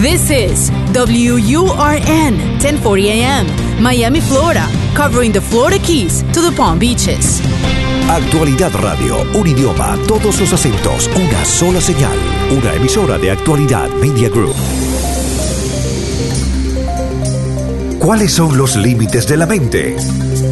This is WURN 1040 AM, Miami, Florida, covering the Florida Keys to the Palm Beaches. Actualidad Radio, un idioma, todos los acentos, una sola señal. Una emisora de Actualidad Media Group. ¿Cuáles son los límites de la mente?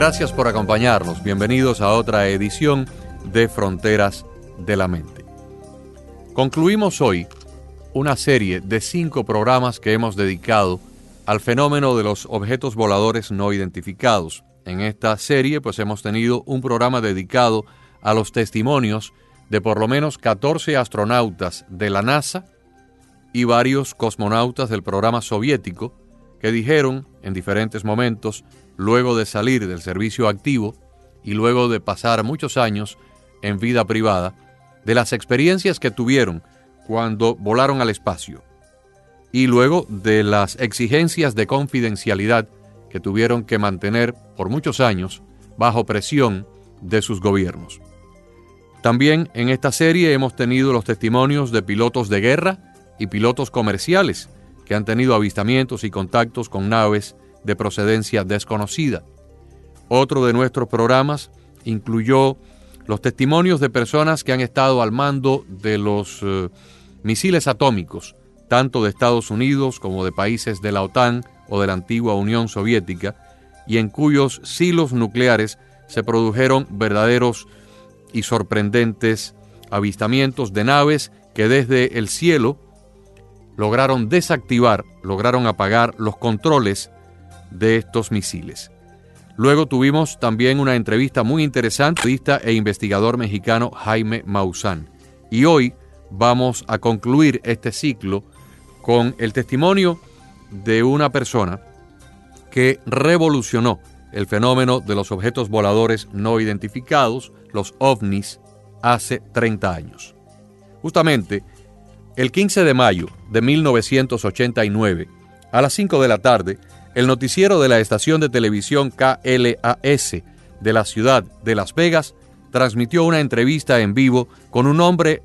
Gracias por acompañarnos. Bienvenidos a otra edición de Fronteras de la Mente. Concluimos hoy una serie de cinco programas que hemos dedicado al fenómeno de los objetos voladores no identificados. En esta serie pues hemos tenido un programa dedicado a los testimonios de por lo menos 14 astronautas de la NASA y varios cosmonautas del programa soviético que dijeron en diferentes momentos, luego de salir del servicio activo y luego de pasar muchos años en vida privada, de las experiencias que tuvieron cuando volaron al espacio y luego de las exigencias de confidencialidad que tuvieron que mantener por muchos años bajo presión de sus gobiernos. También en esta serie hemos tenido los testimonios de pilotos de guerra y pilotos comerciales que han tenido avistamientos y contactos con naves de procedencia desconocida. Otro de nuestros programas incluyó los testimonios de personas que han estado al mando de los eh, misiles atómicos, tanto de Estados Unidos como de países de la OTAN o de la antigua Unión Soviética, y en cuyos silos nucleares se produjeron verdaderos y sorprendentes avistamientos de naves que desde el cielo lograron desactivar, lograron apagar los controles de estos misiles. Luego tuvimos también una entrevista muy interesante, e investigador mexicano Jaime Maussan. Y hoy vamos a concluir este ciclo con el testimonio de una persona que revolucionó el fenómeno de los objetos voladores no identificados, los ovnis, hace 30 años. Justamente, el 15 de mayo de 1989, a las 5 de la tarde, el noticiero de la estación de televisión KLAS de la ciudad de Las Vegas transmitió una entrevista en vivo con un hombre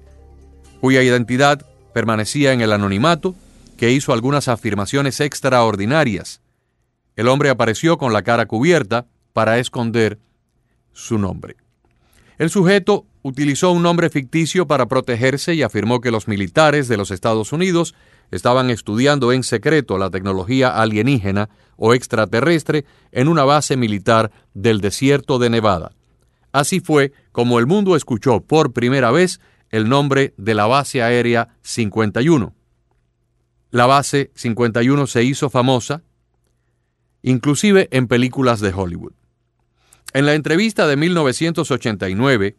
cuya identidad permanecía en el anonimato, que hizo algunas afirmaciones extraordinarias. El hombre apareció con la cara cubierta para esconder su nombre. El sujeto utilizó un nombre ficticio para protegerse y afirmó que los militares de los Estados Unidos estaban estudiando en secreto la tecnología alienígena o extraterrestre en una base militar del desierto de Nevada. Así fue como el mundo escuchó por primera vez el nombre de la base aérea 51. La base 51 se hizo famosa inclusive en películas de Hollywood. En la entrevista de 1989,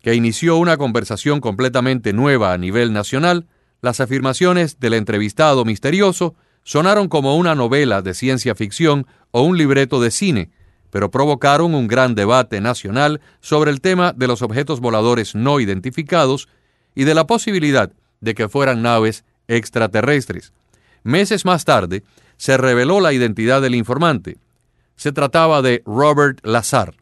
que inició una conversación completamente nueva a nivel nacional, las afirmaciones del entrevistado misterioso sonaron como una novela de ciencia ficción o un libreto de cine, pero provocaron un gran debate nacional sobre el tema de los objetos voladores no identificados y de la posibilidad de que fueran naves extraterrestres. Meses más tarde, se reveló la identidad del informante. Se trataba de Robert Lazar,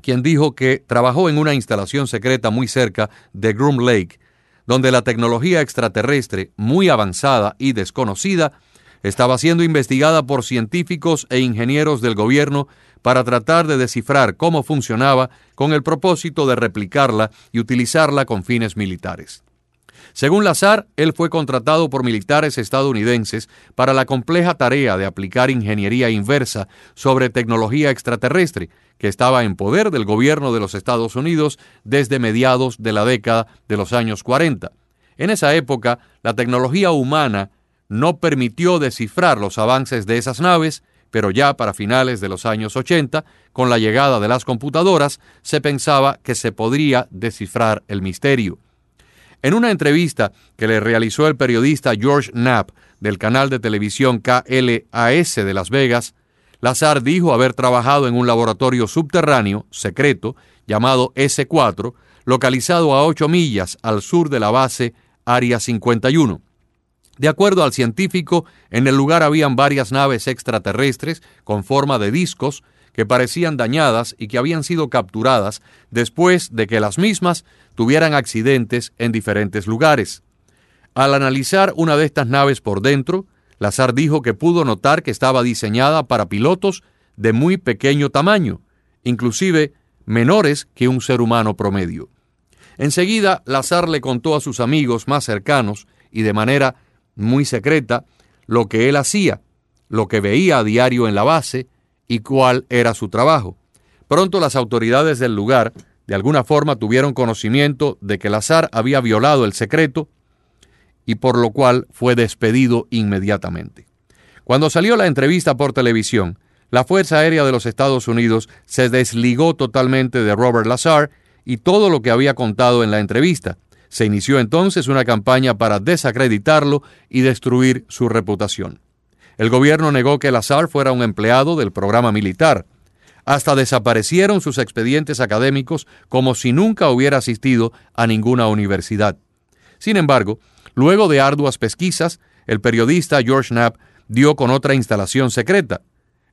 quien dijo que trabajó en una instalación secreta muy cerca de Groom Lake, donde la tecnología extraterrestre, muy avanzada y desconocida, estaba siendo investigada por científicos e ingenieros del gobierno para tratar de descifrar cómo funcionaba con el propósito de replicarla y utilizarla con fines militares. Según Lazar, él fue contratado por militares estadounidenses para la compleja tarea de aplicar ingeniería inversa sobre tecnología extraterrestre, que estaba en poder del gobierno de los Estados Unidos desde mediados de la década de los años 40. En esa época, la tecnología humana no permitió descifrar los avances de esas naves, pero ya para finales de los años 80, con la llegada de las computadoras, se pensaba que se podría descifrar el misterio. En una entrevista que le realizó el periodista George Knapp del canal de televisión KLAS de Las Vegas, Lazar dijo haber trabajado en un laboratorio subterráneo, secreto, llamado S4, localizado a 8 millas al sur de la base Área 51. De acuerdo al científico, en el lugar habían varias naves extraterrestres con forma de discos que parecían dañadas y que habían sido capturadas después de que las mismas tuvieran accidentes en diferentes lugares. Al analizar una de estas naves por dentro, Lazar dijo que pudo notar que estaba diseñada para pilotos de muy pequeño tamaño, inclusive menores que un ser humano promedio. Enseguida, Lazar le contó a sus amigos más cercanos y de manera muy secreta lo que él hacía, lo que veía a diario en la base y cuál era su trabajo. Pronto las autoridades del lugar de alguna forma tuvieron conocimiento de que Lazar había violado el secreto y por lo cual fue despedido inmediatamente. Cuando salió la entrevista por televisión, la Fuerza Aérea de los Estados Unidos se desligó totalmente de Robert Lazar y todo lo que había contado en la entrevista. Se inició entonces una campaña para desacreditarlo y destruir su reputación. El gobierno negó que Lazar fuera un empleado del programa militar. Hasta desaparecieron sus expedientes académicos como si nunca hubiera asistido a ninguna universidad. Sin embargo, luego de arduas pesquisas, el periodista George Knapp dio con otra instalación secreta,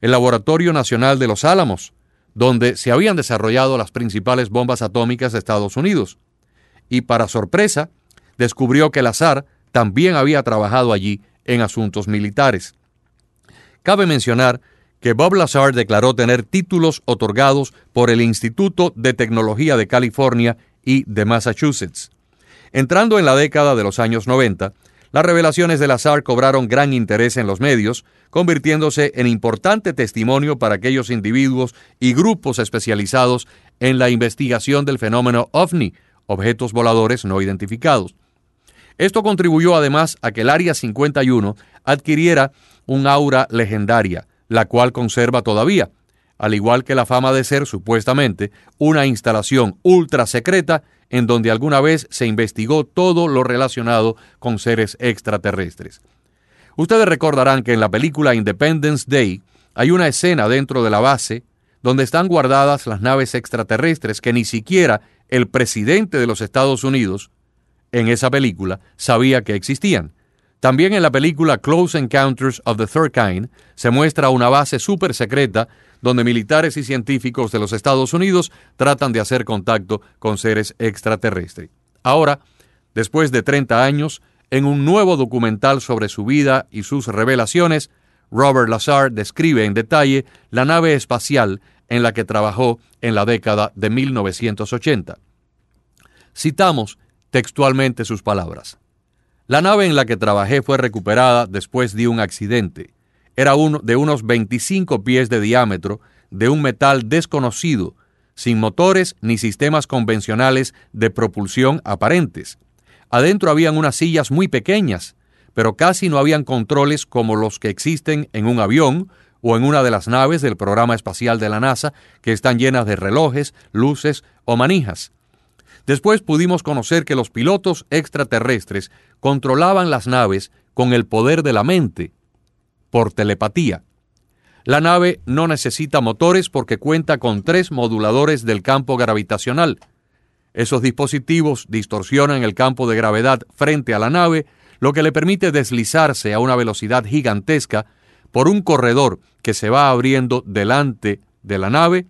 el Laboratorio Nacional de los Álamos, donde se habían desarrollado las principales bombas atómicas de Estados Unidos. Y para sorpresa, descubrió que Lazar también había trabajado allí en asuntos militares. Cabe mencionar que Bob Lazar declaró tener títulos otorgados por el Instituto de Tecnología de California y de Massachusetts. Entrando en la década de los años 90, las revelaciones de Lazar cobraron gran interés en los medios, convirtiéndose en importante testimonio para aquellos individuos y grupos especializados en la investigación del fenómeno OVNI, objetos voladores no identificados. Esto contribuyó además a que el Área 51 adquiriera un aura legendaria, la cual conserva todavía, al igual que la fama de ser supuestamente una instalación ultra secreta en donde alguna vez se investigó todo lo relacionado con seres extraterrestres. Ustedes recordarán que en la película Independence Day hay una escena dentro de la base donde están guardadas las naves extraterrestres que ni siquiera el presidente de los Estados Unidos en esa película sabía que existían. También en la película Close Encounters of the Third Kind se muestra una base súper secreta donde militares y científicos de los Estados Unidos tratan de hacer contacto con seres extraterrestres. Ahora, después de 30 años, en un nuevo documental sobre su vida y sus revelaciones, Robert Lazar describe en detalle la nave espacial en la que trabajó en la década de 1980. Citamos textualmente sus palabras. La nave en la que trabajé fue recuperada después de un accidente. Era uno de unos 25 pies de diámetro, de un metal desconocido, sin motores ni sistemas convencionales de propulsión aparentes. Adentro habían unas sillas muy pequeñas, pero casi no habían controles como los que existen en un avión o en una de las naves del programa espacial de la NASA, que están llenas de relojes, luces o manijas. Después pudimos conocer que los pilotos extraterrestres controlaban las naves con el poder de la mente, por telepatía. La nave no necesita motores porque cuenta con tres moduladores del campo gravitacional. Esos dispositivos distorsionan el campo de gravedad frente a la nave, lo que le permite deslizarse a una velocidad gigantesca por un corredor que se va abriendo delante de la nave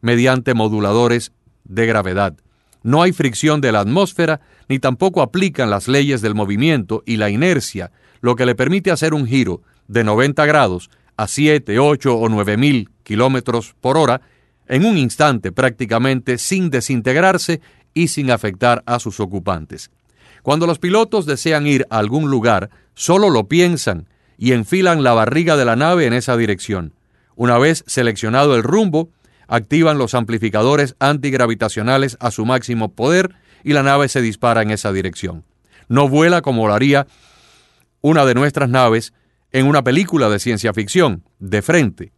mediante moduladores de gravedad. No hay fricción de la atmósfera, ni tampoco aplican las leyes del movimiento y la inercia, lo que le permite hacer un giro de 90 grados a 7, 8 o 9 mil kilómetros por hora en un instante prácticamente sin desintegrarse y sin afectar a sus ocupantes. Cuando los pilotos desean ir a algún lugar, solo lo piensan y enfilan la barriga de la nave en esa dirección. Una vez seleccionado el rumbo, activan los amplificadores antigravitacionales a su máximo poder y la nave se dispara en esa dirección. No vuela como lo haría una de nuestras naves en una película de ciencia ficción, de frente.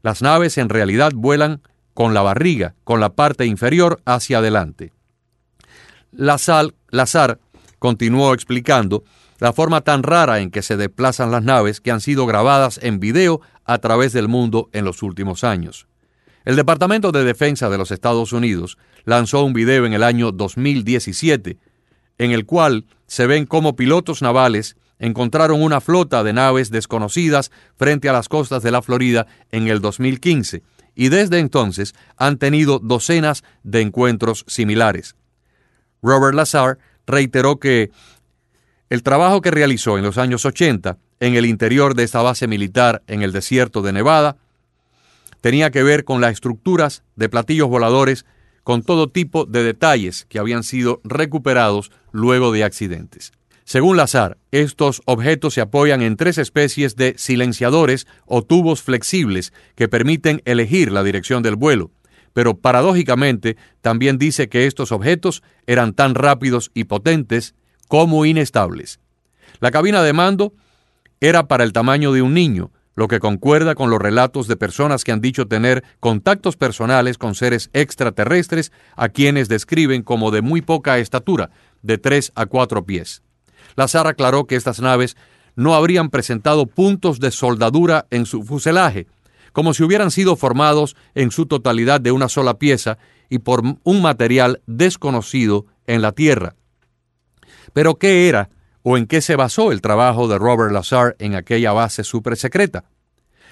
Las naves en realidad vuelan con la barriga, con la parte inferior hacia adelante. Lazar, continuó explicando la forma tan rara en que se desplazan las naves que han sido grabadas en video a través del mundo en los últimos años. El Departamento de Defensa de los Estados Unidos lanzó un video en el año 2017 en el cual se ven cómo pilotos navales encontraron una flota de naves desconocidas frente a las costas de la Florida en el 2015 y desde entonces han tenido docenas de encuentros similares. Robert Lazar reiteró que el trabajo que realizó en los años 80 en el interior de esta base militar en el desierto de Nevada tenía que ver con las estructuras de platillos voladores con todo tipo de detalles que habían sido recuperados luego de accidentes. Según Lazar, estos objetos se apoyan en tres especies de silenciadores o tubos flexibles que permiten elegir la dirección del vuelo, pero paradójicamente también dice que estos objetos eran tan rápidos y potentes como inestables. La cabina de mando era para el tamaño de un niño, lo que concuerda con los relatos de personas que han dicho tener contactos personales con seres extraterrestres a quienes describen como de muy poca estatura, de 3 a 4 pies. Lazar aclaró que estas naves no habrían presentado puntos de soldadura en su fuselaje, como si hubieran sido formados en su totalidad de una sola pieza y por un material desconocido en la Tierra. Pero ¿qué era o en qué se basó el trabajo de Robert Lazar en aquella base secreta.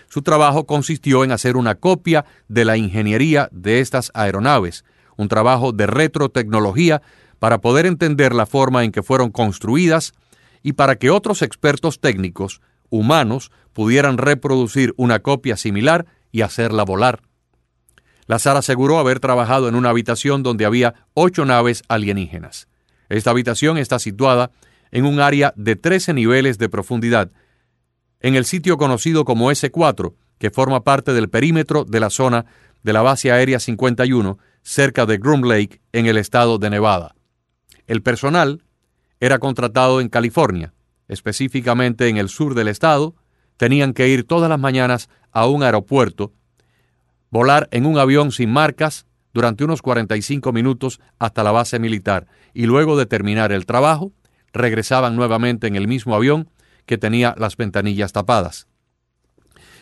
Su trabajo consistió en hacer una copia de la ingeniería de estas aeronaves, un trabajo de retrotecnología para poder entender la forma en que fueron construidas y para que otros expertos técnicos, humanos, pudieran reproducir una copia similar y hacerla volar. Lazar aseguró haber trabajado en una habitación donde había ocho naves alienígenas. Esta habitación está situada en un área de 13 niveles de profundidad, en el sitio conocido como S4, que forma parte del perímetro de la zona de la base aérea 51, cerca de Groom Lake, en el estado de Nevada. El personal era contratado en California, específicamente en el sur del estado, tenían que ir todas las mañanas a un aeropuerto, volar en un avión sin marcas durante unos 45 minutos hasta la base militar y luego de terminar el trabajo, regresaban nuevamente en el mismo avión que tenía las ventanillas tapadas.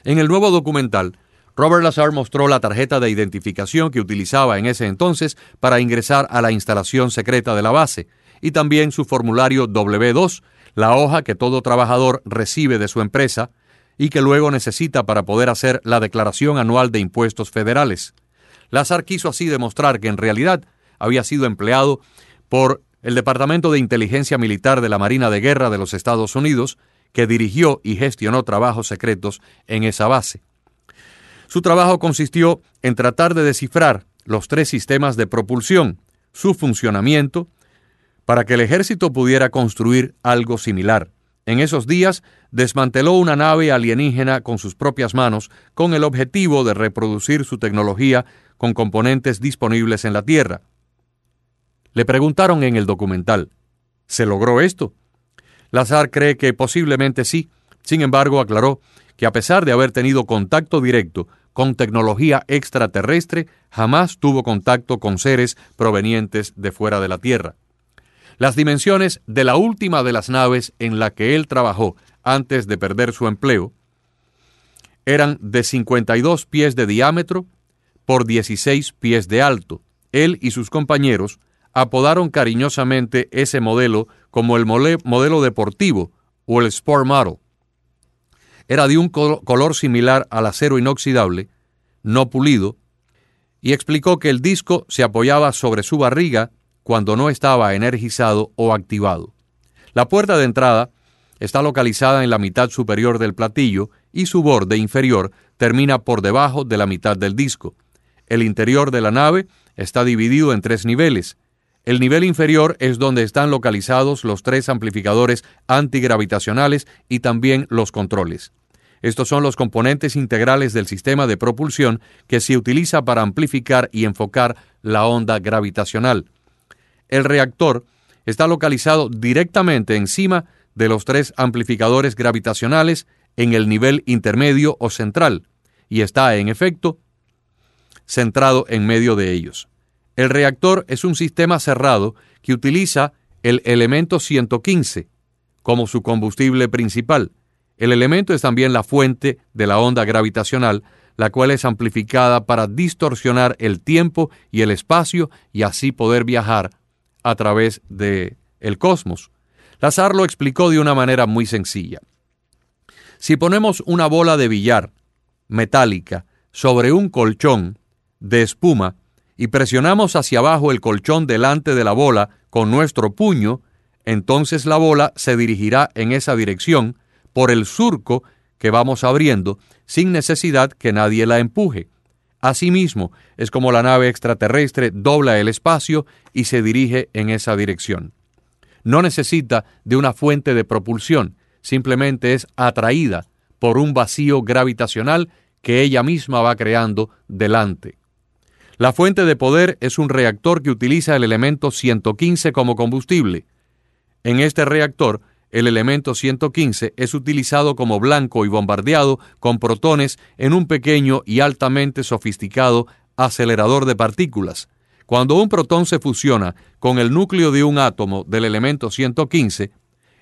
En el nuevo documental, Robert Lazar mostró la tarjeta de identificación que utilizaba en ese entonces para ingresar a la instalación secreta de la base, y también su formulario W2, la hoja que todo trabajador recibe de su empresa y que luego necesita para poder hacer la declaración anual de impuestos federales. Lazar quiso así demostrar que en realidad había sido empleado por el Departamento de Inteligencia Militar de la Marina de Guerra de los Estados Unidos, que dirigió y gestionó trabajos secretos en esa base. Su trabajo consistió en tratar de descifrar los tres sistemas de propulsión, su funcionamiento, para que el ejército pudiera construir algo similar. En esos días desmanteló una nave alienígena con sus propias manos con el objetivo de reproducir su tecnología con componentes disponibles en la Tierra. Le preguntaron en el documental, ¿se logró esto? Lazar cree que posiblemente sí, sin embargo aclaró que a pesar de haber tenido contacto directo con tecnología extraterrestre, jamás tuvo contacto con seres provenientes de fuera de la Tierra. Las dimensiones de la última de las naves en la que él trabajó antes de perder su empleo eran de 52 pies de diámetro por 16 pies de alto. Él y sus compañeros apodaron cariñosamente ese modelo como el modelo deportivo o el Sport Model. Era de un color similar al acero inoxidable, no pulido, y explicó que el disco se apoyaba sobre su barriga cuando no estaba energizado o activado. La puerta de entrada está localizada en la mitad superior del platillo y su borde inferior termina por debajo de la mitad del disco. El interior de la nave está dividido en tres niveles, el nivel inferior es donde están localizados los tres amplificadores antigravitacionales y también los controles. Estos son los componentes integrales del sistema de propulsión que se utiliza para amplificar y enfocar la onda gravitacional. El reactor está localizado directamente encima de los tres amplificadores gravitacionales en el nivel intermedio o central, y está, en efecto, centrado en medio de ellos. El reactor es un sistema cerrado que utiliza el elemento 115 como su combustible principal. El elemento es también la fuente de la onda gravitacional, la cual es amplificada para distorsionar el tiempo y el espacio y así poder viajar a través de el cosmos. Lazar lo explicó de una manera muy sencilla. Si ponemos una bola de billar metálica sobre un colchón de espuma y presionamos hacia abajo el colchón delante de la bola con nuestro puño, entonces la bola se dirigirá en esa dirección por el surco que vamos abriendo sin necesidad que nadie la empuje. Asimismo, es como la nave extraterrestre dobla el espacio y se dirige en esa dirección. No necesita de una fuente de propulsión, simplemente es atraída por un vacío gravitacional que ella misma va creando delante. La fuente de poder es un reactor que utiliza el elemento 115 como combustible. En este reactor, el elemento 115 es utilizado como blanco y bombardeado con protones en un pequeño y altamente sofisticado acelerador de partículas. Cuando un protón se fusiona con el núcleo de un átomo del elemento 115,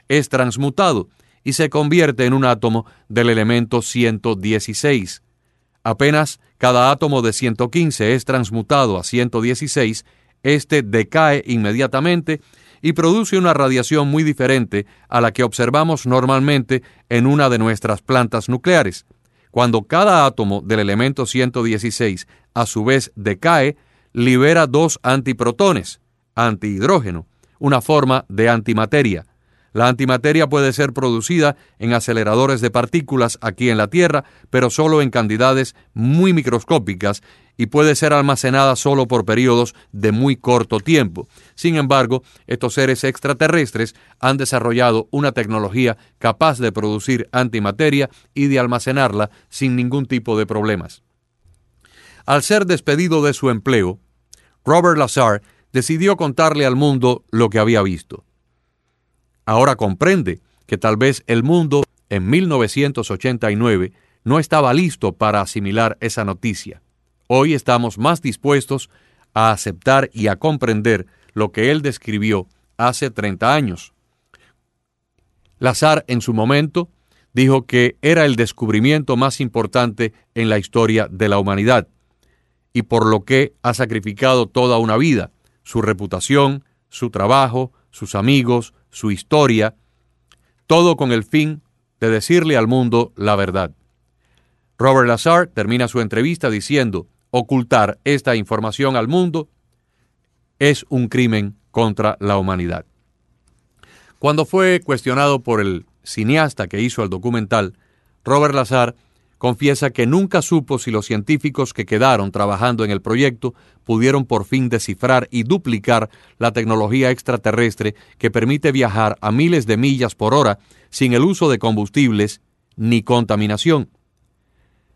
es transmutado y se convierte en un átomo del elemento 116. Apenas cada átomo de 115 es transmutado a 116, este decae inmediatamente y produce una radiación muy diferente a la que observamos normalmente en una de nuestras plantas nucleares. Cuando cada átomo del elemento 116 a su vez decae, libera dos antiprotones, antihidrógeno, una forma de antimateria. La antimateria puede ser producida en aceleradores de partículas aquí en la Tierra, pero solo en cantidades muy microscópicas y puede ser almacenada solo por periodos de muy corto tiempo. Sin embargo, estos seres extraterrestres han desarrollado una tecnología capaz de producir antimateria y de almacenarla sin ningún tipo de problemas. Al ser despedido de su empleo, Robert Lazar decidió contarle al mundo lo que había visto. Ahora comprende que tal vez el mundo en 1989 no estaba listo para asimilar esa noticia. Hoy estamos más dispuestos a aceptar y a comprender lo que él describió hace 30 años. Lazar en su momento dijo que era el descubrimiento más importante en la historia de la humanidad y por lo que ha sacrificado toda una vida, su reputación, su trabajo, sus amigos, su historia, todo con el fin de decirle al mundo la verdad. Robert Lazar termina su entrevista diciendo, ocultar esta información al mundo es un crimen contra la humanidad. Cuando fue cuestionado por el cineasta que hizo el documental, Robert Lazar confiesa que nunca supo si los científicos que quedaron trabajando en el proyecto pudieron por fin descifrar y duplicar la tecnología extraterrestre que permite viajar a miles de millas por hora sin el uso de combustibles ni contaminación.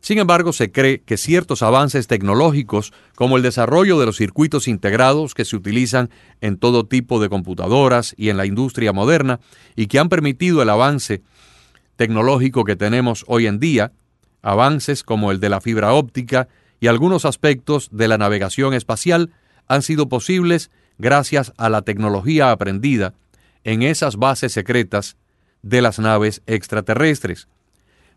Sin embargo, se cree que ciertos avances tecnológicos, como el desarrollo de los circuitos integrados que se utilizan en todo tipo de computadoras y en la industria moderna, y que han permitido el avance tecnológico que tenemos hoy en día, Avances como el de la fibra óptica y algunos aspectos de la navegación espacial han sido posibles gracias a la tecnología aprendida en esas bases secretas de las naves extraterrestres.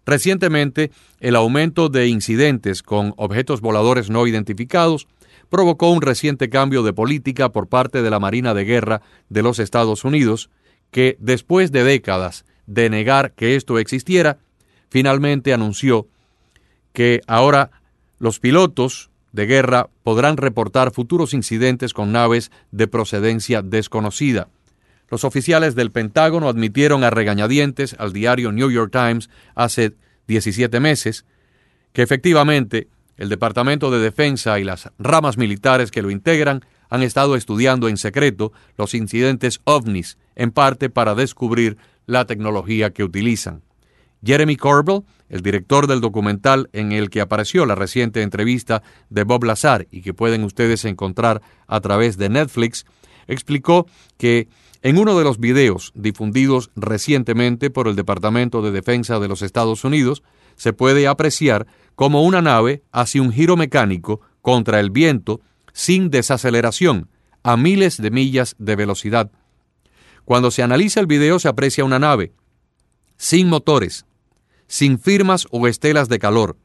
Recientemente, el aumento de incidentes con objetos voladores no identificados provocó un reciente cambio de política por parte de la Marina de Guerra de los Estados Unidos, que después de décadas de negar que esto existiera, finalmente anunció que ahora los pilotos de guerra podrán reportar futuros incidentes con naves de procedencia desconocida. Los oficiales del Pentágono admitieron a regañadientes al diario New York Times hace 17 meses que efectivamente el Departamento de Defensa y las ramas militares que lo integran han estado estudiando en secreto los incidentes ovnis, en parte para descubrir la tecnología que utilizan. Jeremy Corbell, el director del documental en el que apareció la reciente entrevista de Bob Lazar y que pueden ustedes encontrar a través de Netflix, explicó que en uno de los videos difundidos recientemente por el Departamento de Defensa de los Estados Unidos, se puede apreciar cómo una nave hace un giro mecánico contra el viento sin desaceleración, a miles de millas de velocidad. Cuando se analiza el video se aprecia una nave, sin motores, sin firmas o estelas de calor,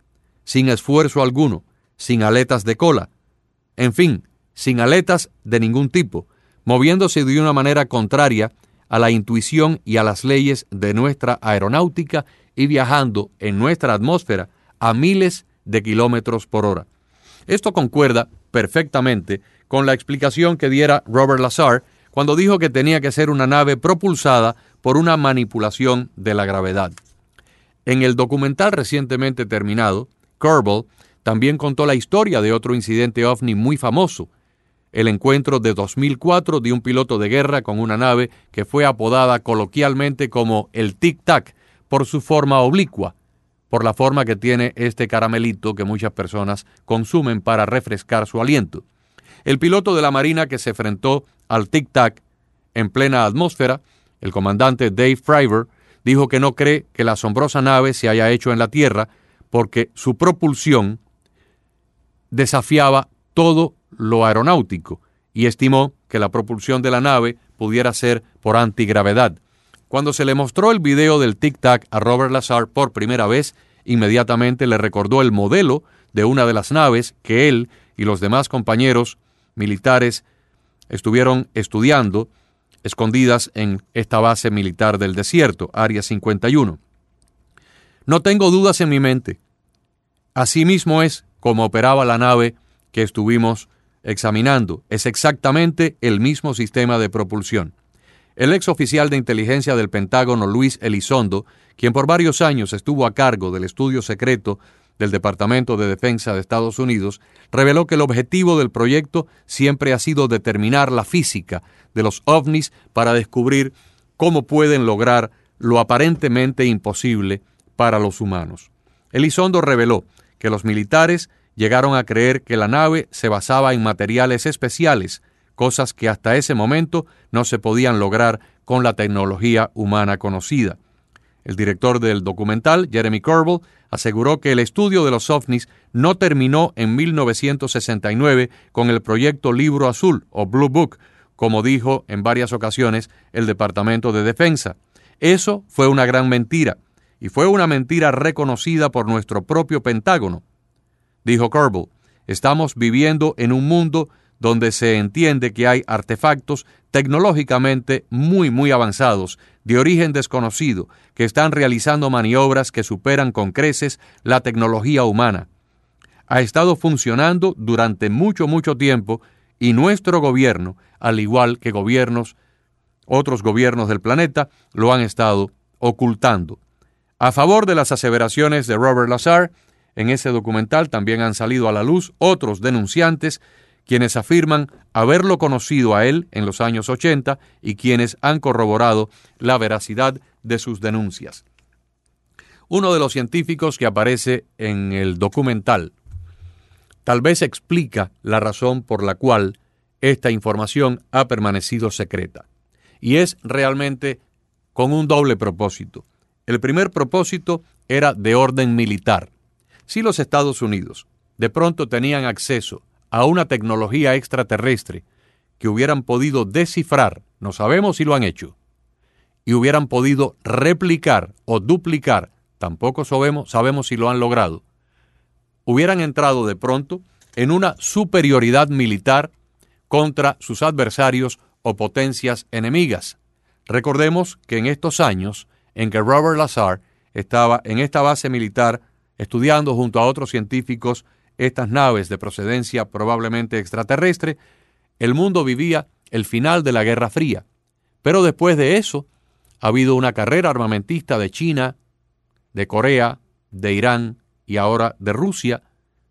sin esfuerzo alguno, sin aletas de cola, en fin, sin aletas de ningún tipo, moviéndose de una manera contraria a la intuición y a las leyes de nuestra aeronáutica y viajando en nuestra atmósfera a miles de kilómetros por hora. Esto concuerda perfectamente con la explicación que diera Robert Lazar cuando dijo que tenía que ser una nave propulsada por una manipulación de la gravedad. En el documental recientemente terminado, Kerbal también contó la historia de otro incidente ovni muy famoso, el encuentro de 2004 de un piloto de guerra con una nave que fue apodada coloquialmente como el Tic Tac por su forma oblicua, por la forma que tiene este caramelito que muchas personas consumen para refrescar su aliento. El piloto de la Marina que se enfrentó al Tic Tac en plena atmósfera, el comandante Dave Fryver, dijo que no cree que la asombrosa nave se haya hecho en la Tierra porque su propulsión desafiaba todo lo aeronáutico y estimó que la propulsión de la nave pudiera ser por antigravedad. Cuando se le mostró el video del Tic Tac a Robert Lazar por primera vez, inmediatamente le recordó el modelo de una de las naves que él y los demás compañeros militares estuvieron estudiando escondidas en esta base militar del desierto, Área 51. No tengo dudas en mi mente. Así mismo es como operaba la nave que estuvimos examinando. Es exactamente el mismo sistema de propulsión. El ex oficial de inteligencia del Pentágono, Luis Elizondo, quien por varios años estuvo a cargo del estudio secreto del Departamento de Defensa de Estados Unidos, reveló que el objetivo del proyecto siempre ha sido determinar la física de los ovnis para descubrir cómo pueden lograr lo aparentemente imposible para los humanos. Elizondo reveló que los militares llegaron a creer que la nave se basaba en materiales especiales, cosas que hasta ese momento no se podían lograr con la tecnología humana conocida. El director del documental, Jeremy Corbell, aseguró que el estudio de los ovnis no terminó en 1969 con el proyecto Libro Azul o Blue Book, como dijo en varias ocasiones el Departamento de Defensa. Eso fue una gran mentira, y fue una mentira reconocida por nuestro propio Pentágono. Dijo Kerbal, estamos viviendo en un mundo donde se entiende que hay artefactos tecnológicamente muy, muy avanzados, de origen desconocido, que están realizando maniobras que superan con creces la tecnología humana. Ha estado funcionando durante mucho, mucho tiempo y nuestro gobierno, al igual que gobiernos, otros gobiernos del planeta, lo han estado ocultando. A favor de las aseveraciones de Robert Lazar, en ese documental también han salido a la luz otros denunciantes quienes afirman haberlo conocido a él en los años 80 y quienes han corroborado la veracidad de sus denuncias. Uno de los científicos que aparece en el documental tal vez explica la razón por la cual esta información ha permanecido secreta. Y es realmente con un doble propósito. El primer propósito era de orden militar. Si los Estados Unidos de pronto tenían acceso a una tecnología extraterrestre que hubieran podido descifrar, no sabemos si lo han hecho, y hubieran podido replicar o duplicar, tampoco sabemos, sabemos si lo han logrado, hubieran entrado de pronto en una superioridad militar contra sus adversarios o potencias enemigas. Recordemos que en estos años en que Robert Lazar estaba en esta base militar estudiando junto a otros científicos estas naves de procedencia probablemente extraterrestre, el mundo vivía el final de la Guerra Fría. Pero después de eso, ha habido una carrera armamentista de China, de Corea, de Irán y ahora de Rusia,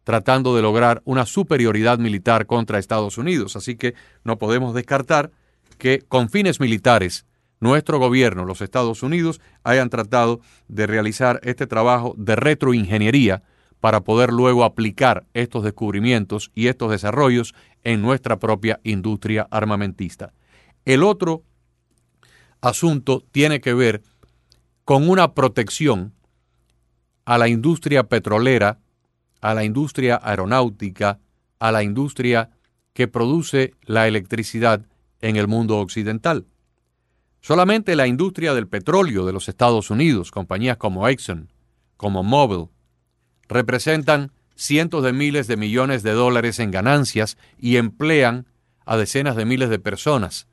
tratando de lograr una superioridad militar contra Estados Unidos. Así que no podemos descartar que con fines militares nuestro gobierno, los Estados Unidos, hayan tratado de realizar este trabajo de retroingeniería para poder luego aplicar estos descubrimientos y estos desarrollos en nuestra propia industria armamentista. El otro asunto tiene que ver con una protección a la industria petrolera, a la industria aeronáutica, a la industria que produce la electricidad en el mundo occidental. Solamente la industria del petróleo de los Estados Unidos, compañías como Exxon, como Mobil, representan cientos de miles de millones de dólares en ganancias y emplean a decenas de miles de personas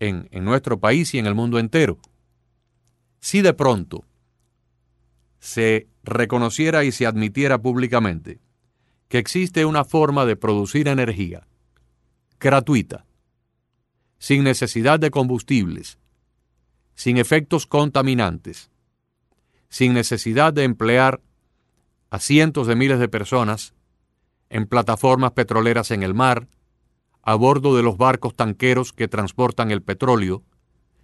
en, nuestro país y en el mundo entero. Si de pronto se reconociera y se admitiera públicamente que existe una forma de producir energía gratuita, sin necesidad de combustibles, sin efectos contaminantes, sin necesidad de emplear a cientos de miles de personas en plataformas petroleras en el mar, a bordo de los barcos tanqueros que transportan el petróleo,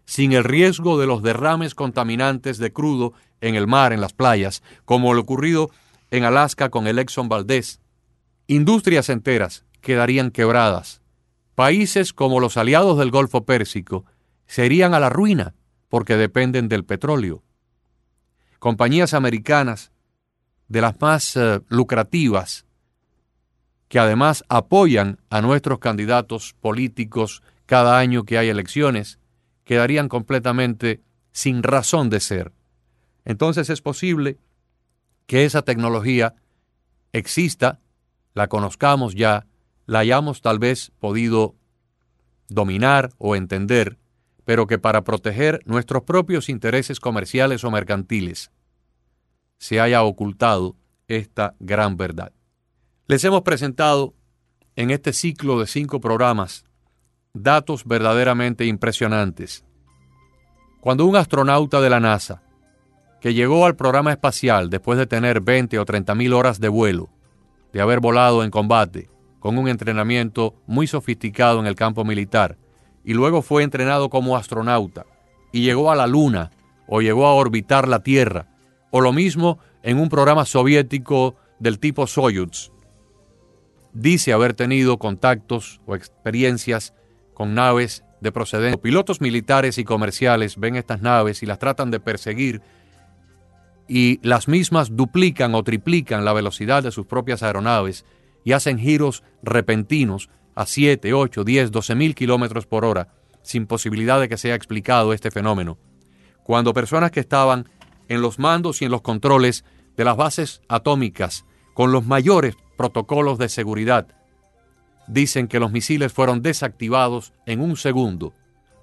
sin el riesgo de los derrames contaminantes de crudo en el mar, en las playas, como lo ocurrido en Alaska con el Exxon Valdez. Industrias enteras quedarían quebradas. Países como los aliados del Golfo Pérsico serían a la ruina porque dependen del petróleo. Compañías americanas de las más eh, lucrativas, que además apoyan a nuestros candidatos políticos cada año que hay elecciones, quedarían completamente sin razón de ser. Entonces es posible que esa tecnología exista, la conozcamos ya, la hayamos tal vez podido dominar o entender, pero que para proteger nuestros propios intereses comerciales o mercantiles, se haya ocultado esta gran verdad. Les hemos presentado en este ciclo de cinco programas datos verdaderamente impresionantes. Cuando un astronauta de la NASA, que llegó al programa espacial después de tener 20 o 30 mil horas de vuelo, de haber volado en combate, con un entrenamiento muy sofisticado en el campo militar, y luego fue entrenado como astronauta, y llegó a la Luna, o llegó a orbitar la Tierra, o lo mismo en un programa soviético del tipo Soyuz. Dice haber tenido contactos o experiencias con naves de procedencia. Pilotos militares y comerciales ven estas naves y las tratan de perseguir y las mismas duplican o triplican la velocidad de sus propias aeronaves y hacen giros repentinos a 7, 8, 10, 12 mil kilómetros por hora, sin posibilidad de que sea explicado este fenómeno. Cuando personas que estaban en los mandos y en los controles de las bases atómicas con los mayores protocolos de seguridad. Dicen que los misiles fueron desactivados en un segundo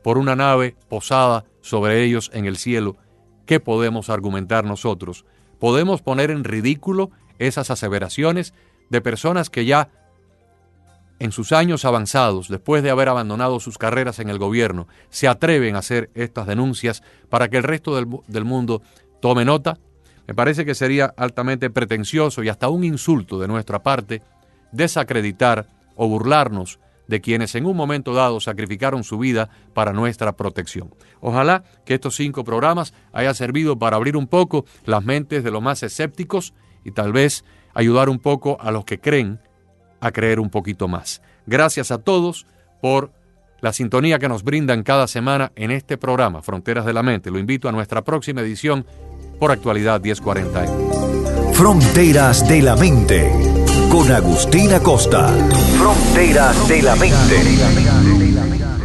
por una nave posada sobre ellos en el cielo. ¿Qué podemos argumentar nosotros? ¿Podemos poner en ridículo esas aseveraciones de personas que ya en sus años avanzados, después de haber abandonado sus carreras en el gobierno, se atreven a hacer estas denuncias para que el resto del, del mundo Tome nota, me parece que sería altamente pretencioso y hasta un insulto de nuestra parte desacreditar o burlarnos de quienes en un momento dado sacrificaron su vida para nuestra protección. Ojalá que estos cinco programas hayan servido para abrir un poco las mentes de los más escépticos y tal vez ayudar un poco a los que creen a creer un poquito más. Gracias a todos por la sintonía que nos brindan cada semana en este programa, Fronteras de la Mente. Lo invito a nuestra próxima edición por actualidad 1040. Fronteras de la Mente con Agustina Costa. Fronteras de la Mente.